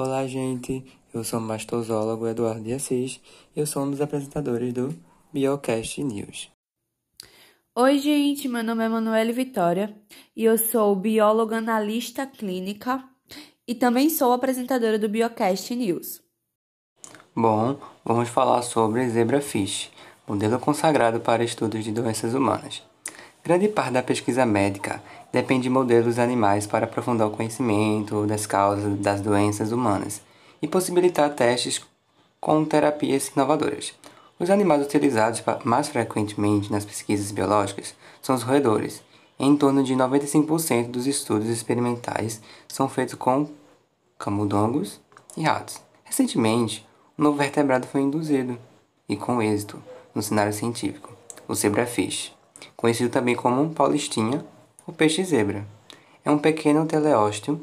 Olá, gente. Eu sou o mastozólogo Eduardo de Assis e eu sou um dos apresentadores do Biocast News. Oi, gente. Meu nome é Manuele Vitória e eu sou bióloga analista clínica e também sou apresentadora do Biocast News. Bom, vamos falar sobre zebrafish, modelo consagrado para estudos de doenças humanas. Grande parte da pesquisa médica depende de modelos animais para aprofundar o conhecimento das causas das doenças humanas e possibilitar testes com terapias inovadoras. Os animais utilizados mais frequentemente nas pesquisas biológicas são os roedores. Em torno de 95% dos estudos experimentais são feitos com camundongos e ratos. Recentemente, um novo vertebrado foi induzido, e com êxito, no cenário científico, o zebrafish, conhecido também como paulistinha o peixe zebra é um pequeno teleósteo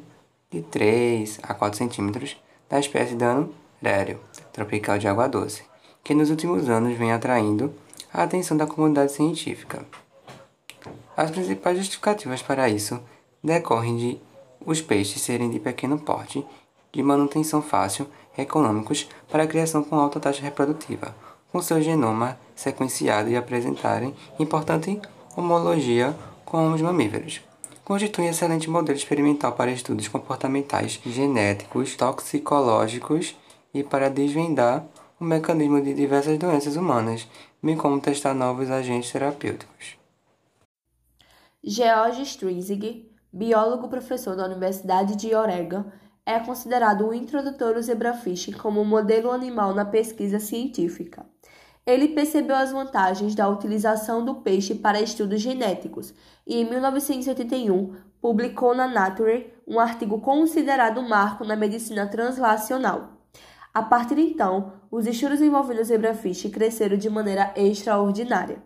de 3 a 4 centímetros da espécie Dano rério, tropical de água doce, que nos últimos anos vem atraindo a atenção da comunidade científica. As principais justificativas para isso decorrem de os peixes serem de pequeno porte, de manutenção fácil econômicos para a criação com alta taxa reprodutiva, com seu genoma sequenciado e apresentarem importante homologia com os mamíferos. Constitui excelente modelo experimental para estudos comportamentais, genéticos, toxicológicos e para desvendar o mecanismo de diversas doenças humanas, bem como testar novos agentes terapêuticos. George Strizig, biólogo professor da Universidade de Oregon, é considerado o introdutor do zebrafish como modelo animal na pesquisa científica. Ele percebeu as vantagens da utilização do peixe para estudos genéticos e, em 1981, publicou na Nature um artigo considerado um marco na medicina translacional. A partir de então, os estudos envolvendo zebrafish cresceram de maneira extraordinária.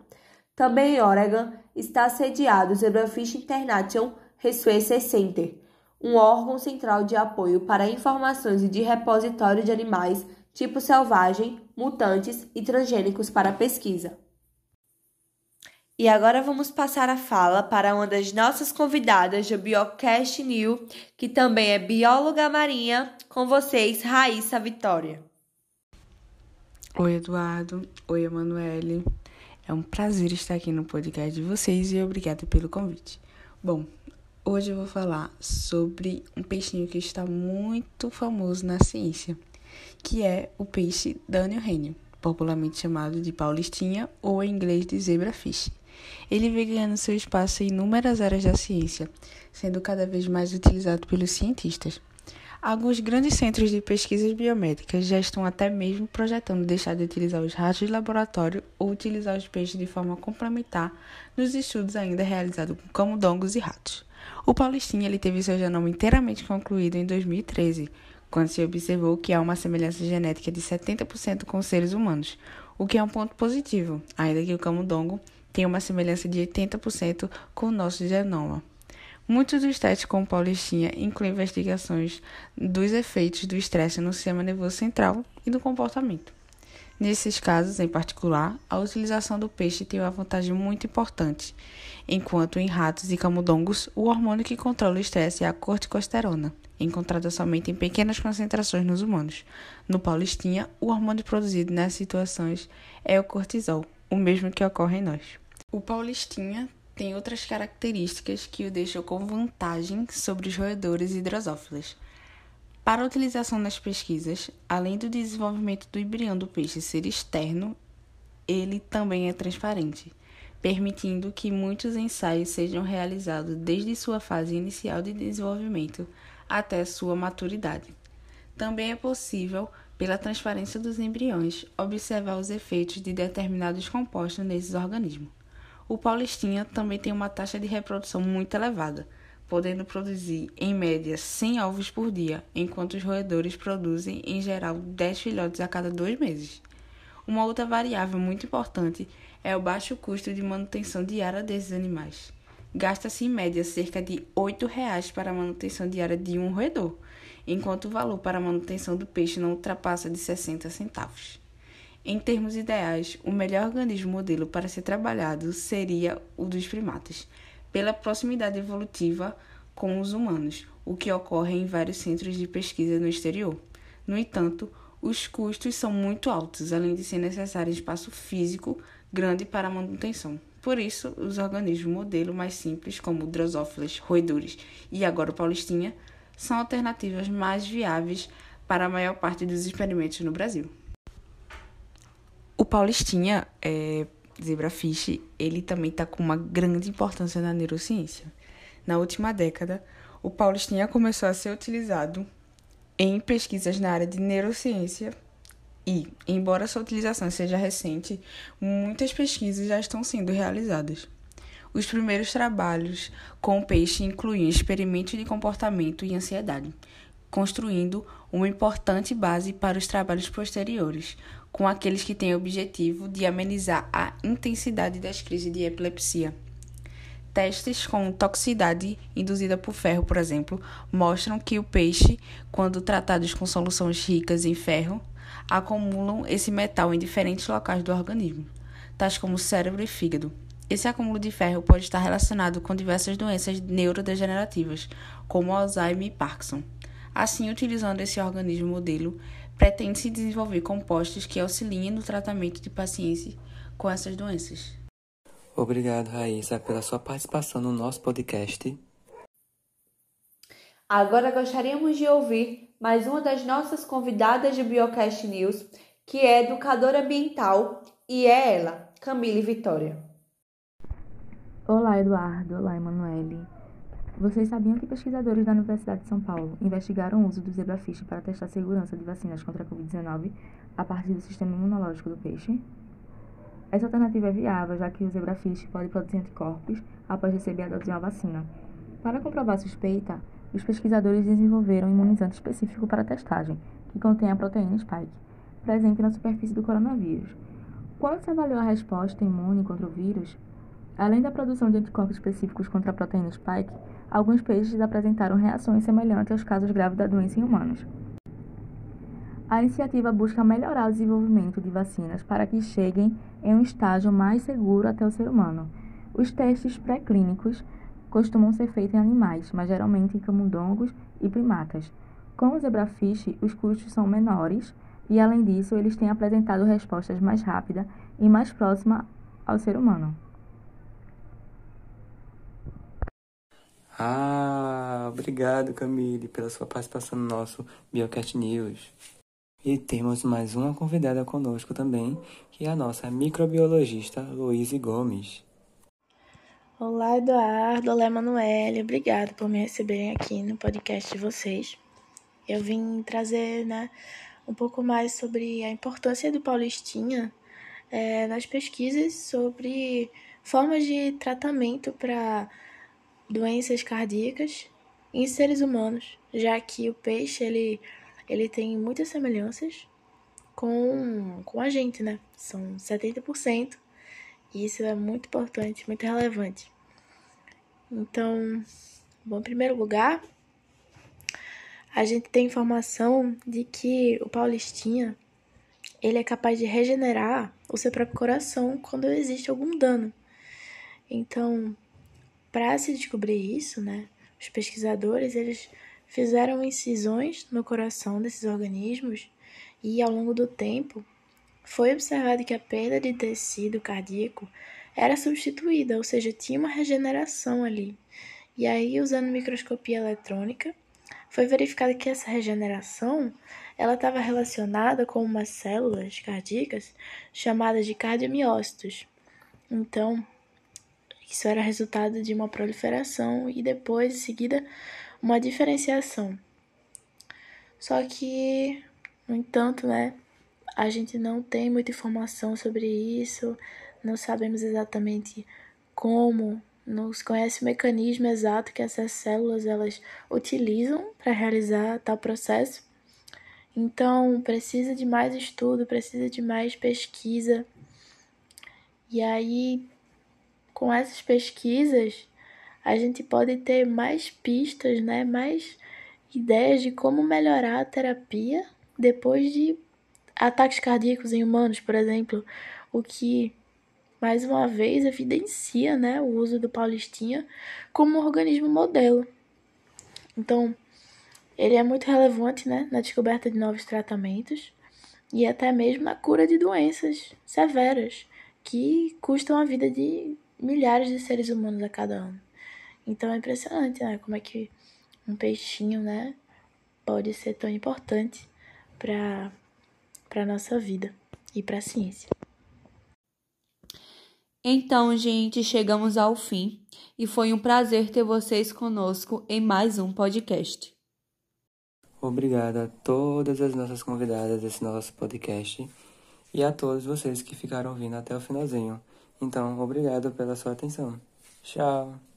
Também em Oregon está sediado o Zebrafish International Research Center, um órgão central de apoio para informações e de repositório de animais tipo selvagem, mutantes e transgênicos para pesquisa. E agora vamos passar a fala para uma das nossas convidadas do Biocast New, que também é bióloga marinha, com vocês, Raíssa Vitória. Oi, Eduardo. Oi, Emanuele. É um prazer estar aqui no podcast de vocês e obrigada pelo convite. Bom, hoje eu vou falar sobre um peixinho que está muito famoso na ciência que é o peixe Daniel Rennie, popularmente chamado de paulistinha ou em inglês de zebrafish. Ele vem ganhando seu espaço em inúmeras áreas da ciência, sendo cada vez mais utilizado pelos cientistas. Alguns grandes centros de pesquisas biomédicas já estão até mesmo projetando deixar de utilizar os ratos de laboratório ou utilizar os peixes de forma complementar nos estudos ainda realizados com camundongos e ratos. O Paulistinha ele teve seu genoma inteiramente concluído em 2013, quando se observou que há uma semelhança genética de 70% com os seres humanos, o que é um ponto positivo, ainda que o camundongo tenha uma semelhança de 80% com o nosso genoma. Muitos dos testes com paulistinha incluem investigações dos efeitos do estresse no sistema nervoso central e do comportamento. Nesses casos, em particular, a utilização do peixe tem uma vantagem muito importante, enquanto em ratos e camundongos, o hormônio que controla o estresse é a corticosterona, encontrada somente em pequenas concentrações nos humanos. No paulistinha, o hormônio produzido nessas situações é o cortisol, o mesmo que ocorre em nós. O paulistinha tem outras características que o deixam com vantagem sobre os roedores drosófilas. Para a utilização nas pesquisas, além do desenvolvimento do embrião do peixe ser externo, ele também é transparente, permitindo que muitos ensaios sejam realizados desde sua fase inicial de desenvolvimento até sua maturidade. Também é possível, pela transparência dos embriões, observar os efeitos de determinados compostos nesses organismos. O paulistinha também tem uma taxa de reprodução muito elevada, podendo produzir em média 100 ovos por dia, enquanto os roedores produzem em geral 10 filhotes a cada dois meses. Uma outra variável muito importante é o baixo custo de manutenção diária desses animais gasta-se em média cerca de R$ 8,00 para a manutenção diária de um roedor, enquanto o valor para a manutenção do peixe não ultrapassa de 60 centavos. Em termos ideais, o melhor organismo modelo para ser trabalhado seria o dos primatas, pela proximidade evolutiva com os humanos, o que ocorre em vários centros de pesquisa no exterior. No entanto, os custos são muito altos, além de ser necessário espaço físico grande para a manutenção. Por isso, os organismos modelo mais simples, como drosófilas, roedores e agora o paulistinha, são alternativas mais viáveis para a maior parte dos experimentos no Brasil. O paulistinha, é, zebrafish, ele também está com uma grande importância na neurociência. Na última década, o paulistinha começou a ser utilizado em pesquisas na área de neurociência e, embora sua utilização seja recente, muitas pesquisas já estão sendo realizadas. Os primeiros trabalhos com o peixe incluíam experimentos de comportamento e ansiedade, construindo uma importante base para os trabalhos posteriores, com aqueles que têm o objetivo de amenizar a intensidade das crises de epilepsia. Testes com toxicidade induzida por ferro, por exemplo, mostram que o peixe, quando tratados com soluções ricas em ferro, acumulam esse metal em diferentes locais do organismo, tais como cérebro e fígado. Esse acúmulo de ferro pode estar relacionado com diversas doenças neurodegenerativas, como Alzheimer e Parkinson. Assim, utilizando esse organismo modelo, pretende-se desenvolver compostos que auxiliem no tratamento de pacientes com essas doenças. Obrigado, Raíssa, pela sua participação no nosso podcast. Agora gostaríamos de ouvir mais uma das nossas convidadas de Biocast News, que é educadora ambiental, e é ela, Camille Vitória. Olá, Eduardo. Olá, Emanuele. Vocês sabiam que pesquisadores da Universidade de São Paulo investigaram o uso do zebrafish para testar a segurança de vacinas contra a Covid-19 a partir do sistema imunológico do peixe? Essa alternativa é viável, já que o zebrafish pode produzir anticorpos após receber a dose de uma vacina. Para comprovar a suspeita, os pesquisadores desenvolveram um imunizante específico para testagem, que contém a proteína spike, presente na superfície do coronavírus. Quando se avaliou a resposta imune contra o vírus, Além da produção de anticorpos específicos contra a proteína spike, alguns peixes apresentaram reações semelhantes aos casos graves da doença em humanos. A iniciativa busca melhorar o desenvolvimento de vacinas para que cheguem em um estágio mais seguro até o ser humano. Os testes pré-clínicos costumam ser feitos em animais, mas geralmente em camundongos e primatas. Com o zebrafish, os custos são menores e, além disso, eles têm apresentado respostas mais rápidas e mais próximas ao ser humano. Ah, obrigado, Camille, pela sua participação no nosso Biocast News. E temos mais uma convidada conosco também, que é a nossa microbiologista Luíse Gomes. Olá, Eduardo. Olá, Emanuele. Obrigada por me receberem aqui no podcast de vocês. Eu vim trazer né, um pouco mais sobre a importância do Paulistinha é, nas pesquisas sobre formas de tratamento para doenças cardíacas em seres humanos, já que o peixe ele, ele tem muitas semelhanças com, com a gente, né? São 70%, e isso é muito importante, muito relevante. Então, bom, em primeiro lugar, a gente tem informação de que o paulistinha ele é capaz de regenerar o seu próprio coração quando existe algum dano. Então, para se descobrir isso, né, os pesquisadores eles fizeram incisões no coração desses organismos e ao longo do tempo foi observado que a perda de tecido cardíaco era substituída, ou seja, tinha uma regeneração ali. E aí, usando microscopia eletrônica, foi verificado que essa regeneração ela estava relacionada com umas células cardíacas chamadas de cardiomiócitos. Então, isso era resultado de uma proliferação e depois, em seguida, uma diferenciação. Só que, no entanto, né, a gente não tem muita informação sobre isso, não sabemos exatamente como, não se conhece o mecanismo exato que essas células elas utilizam para realizar tal processo. Então, precisa de mais estudo, precisa de mais pesquisa. E aí, com essas pesquisas, a gente pode ter mais pistas, né, mais ideias de como melhorar a terapia depois de ataques cardíacos em humanos, por exemplo, o que mais uma vez evidencia, né, o uso do paulistinha como um organismo modelo. Então, ele é muito relevante né, na descoberta de novos tratamentos e até mesmo na cura de doenças severas que custam a vida de milhares de seres humanos a cada ano. Então é impressionante, né, como é que um peixinho, né, pode ser tão importante para para nossa vida e para a ciência. Então, gente, chegamos ao fim e foi um prazer ter vocês conosco em mais um podcast. Obrigado a todas as nossas convidadas desse nosso podcast e a todos vocês que ficaram ouvindo até o finalzinho. Então, obrigado pela sua atenção. Tchau!